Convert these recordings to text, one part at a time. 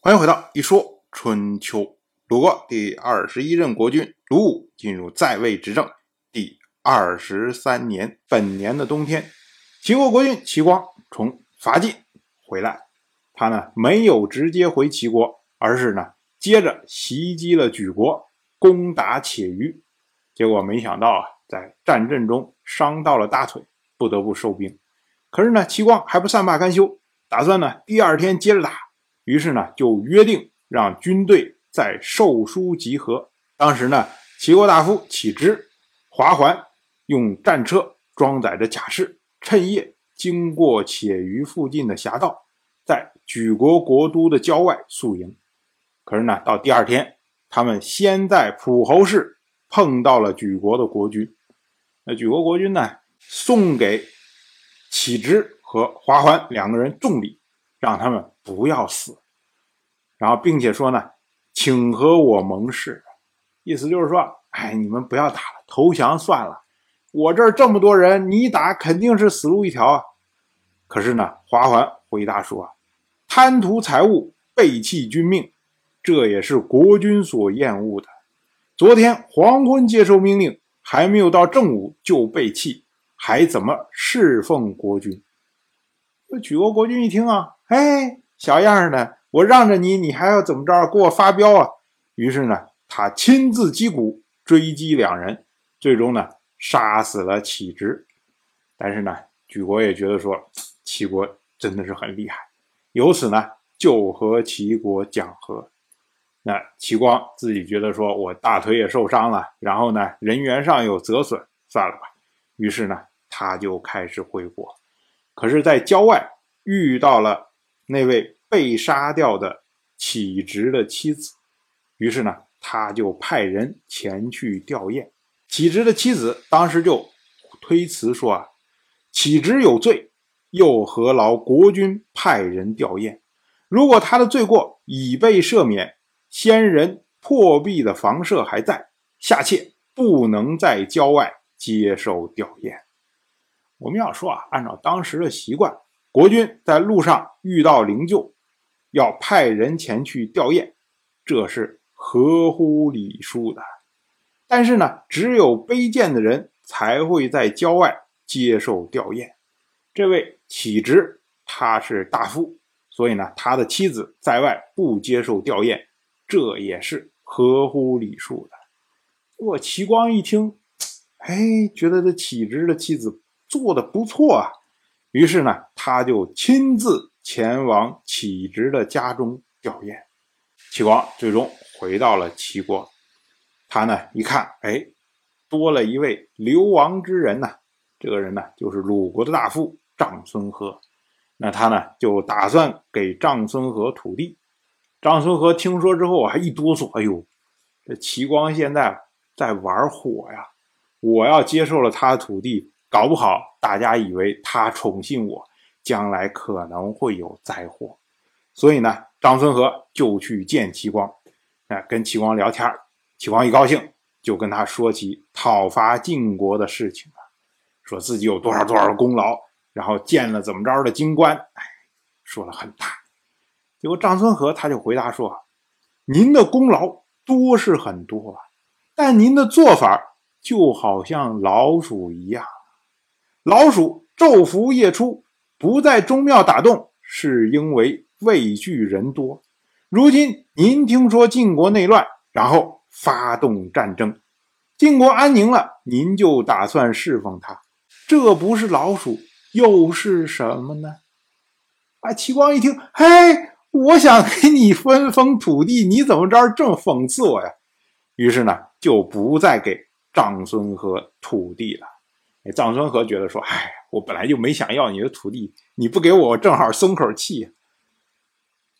欢迎回到一说春秋。鲁国第二十一任国君鲁武进入在位执政第二十三年，本年的冬天，齐国国君齐光从伐晋回来，他呢没有直接回齐国，而是呢接着袭击了莒国，攻打且余。结果没想到啊，在战阵中伤到了大腿，不得不收兵。可是呢，齐光还不善罢甘休，打算呢第二天接着打。于是呢，就约定让军队。在寿书集合，当时呢，齐国大夫启之、华桓用战车装载着甲士，趁夜经过且余附近的峡道，在莒国国都的郊外宿营。可是呢，到第二天，他们先在蒲侯市碰到了莒国的国君。那莒国国君呢，送给启之和华桓两个人重礼，让他们不要死，然后并且说呢。请和我盟誓，意思就是说，哎，你们不要打了，投降算了。我这儿这么多人，你打肯定是死路一条啊。可是呢，华桓回答说：“贪图财物，背弃君命，这也是国君所厌恶的。昨天黄昏接受命令，还没有到正午就背弃，还怎么侍奉国君？”举国国君一听啊，哎，小样的。我让着你，你还要怎么着？给我发飙啊！于是呢，他亲自击鼓追击两人，最终呢，杀死了启直。但是呢，举国也觉得说，齐国真的是很厉害，由此呢，就和齐国讲和。那齐光自己觉得说，我大腿也受伤了，然后呢，人员上有折损，算了吧。于是呢，他就开始回国。可是，在郊外遇到了那位。被杀掉的启直的妻子，于是呢，他就派人前去吊唁。启直的妻子当时就推辞说：“啊，启直有罪，又何劳国君派人吊唁？如果他的罪过已被赦免，先人破壁的房舍还在，下妾不能在郊外接受吊唁。”我们要说啊，按照当时的习惯，国君在路上遇到灵柩。要派人前去吊唁，这是合乎礼数的。但是呢，只有卑贱的人才会在郊外接受吊唁。这位启直他是大夫，所以呢，他的妻子在外不接受吊唁，这也是合乎礼数的。我齐光一听，哎，觉得这启直的妻子做的不错啊，于是呢，他就亲自。前往启直的家中吊唁，齐王最终回到了齐国。他呢一看，哎，多了一位流亡之人呢。这个人呢就是鲁国的大夫长孙和。那他呢就打算给长孙和土地。长孙和听说之后还一哆嗦，哎呦，这齐光现在在玩火呀！我要接受了他的土地，搞不好大家以为他宠幸我。将来可能会有灾祸，所以呢，张孙和就去见齐光，哎，跟齐光聊天齐光一高兴，就跟他说起讨伐晋国的事情了，说自己有多少多少功劳，然后见了怎么着的京官，哎，说了很大。结果张孙和他就回答说：“您的功劳多是很多啊，但您的做法就好像老鼠一样，老鼠昼伏夜出。”不在宗庙打洞，是因为畏惧人多。如今您听说晋国内乱，然后发动战争，晋国安宁了，您就打算侍奉他，这不是老鼠又是什么呢？啊！齐光一听，嘿，我想给你分封土地，你怎么着这么讽刺我呀？于是呢，就不再给长孙和土地了。哎，长孙和觉得说，哎。我本来就没想要你的土地，你不给我，正好松口气。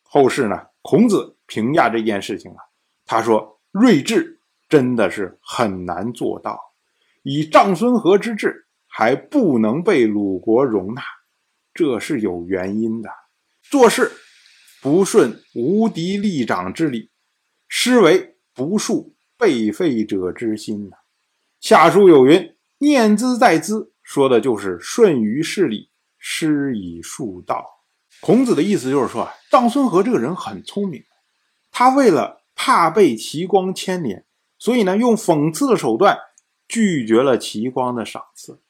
后世呢，孔子评价这件事情啊，他说：“睿智真的是很难做到，以长孙和之志，还不能被鲁国容纳，这是有原因的。做事不顺无敌立长之礼，失为不恕被废者之心呐。下书有云：念兹在兹。”说的就是顺于事理，施以恕道。孔子的意思就是说啊，臧孙和这个人很聪明，他为了怕被齐光牵连，所以呢，用讽刺的手段拒绝了齐光的赏赐。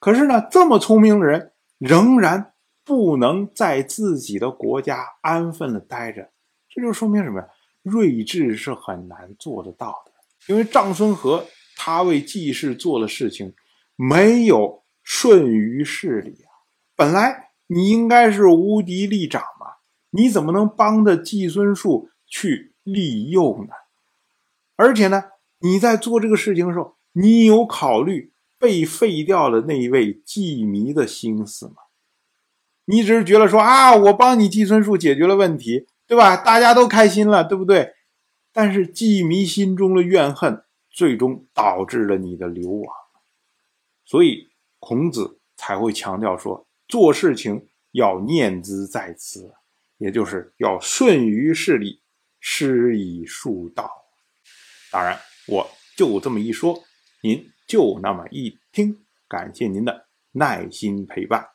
可是呢，这么聪明的人，仍然不能在自己的国家安分的待着，这就说明什么呀？睿智是很难做得到的。因为臧孙和他为季氏做的事情，没有顺于势理啊。本来你应该是无敌立长嘛，你怎么能帮着季孙树去立诱呢？而且呢，你在做这个事情的时候，你有考虑被废掉的那一位季弥的心思吗？你只是觉得说啊，我帮你季孙树解决了问题，对吧？大家都开心了，对不对？但是季弥心中的怨恨，最终导致了你的流亡。所以孔子才会强调说。做事情要念兹在兹，也就是要顺于事理，施以术道。当然，我就这么一说，您就那么一听。感谢您的耐心陪伴。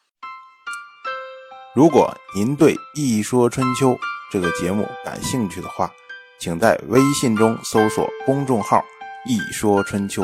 如果您对《一说春秋》这个节目感兴趣的话，请在微信中搜索公众号“一说春秋”，